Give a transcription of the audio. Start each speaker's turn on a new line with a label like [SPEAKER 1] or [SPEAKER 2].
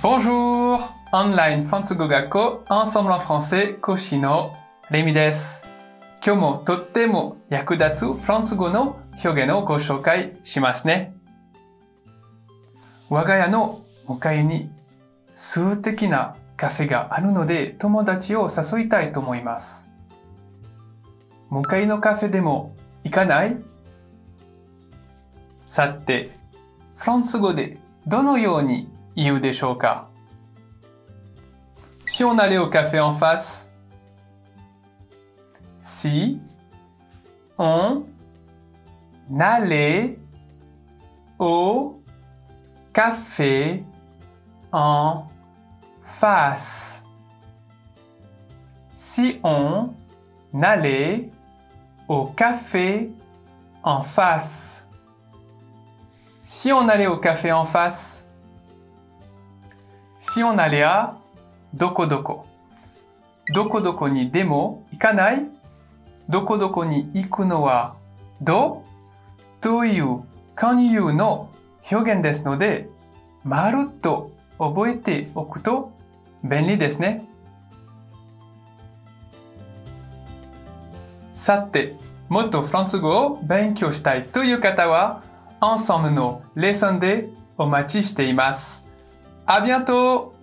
[SPEAKER 1] Bonjour! オンラインフランス語学校 Ensemble en français 講師のレミです。今日もとっても役立つフランス語の表現をご紹介しますね。我が家の向かいに数的なカフェがあるので友達を誘いたいと思います。向かいのカフェでも行かないさて、フランス語でどのように Si on allait au café en face, si on allait au café en face, si on allait au café en face, si on allait au café en face, si on allait à どこどこ。どこどこにでも行かない？どこどこに行くのはど？という勧誘の表現ですので、まるっと覚えておくと便利ですね。さて、もっとフランス語を勉強したいという方は、Ensemble のレッスンでお待ちしています。ありがとう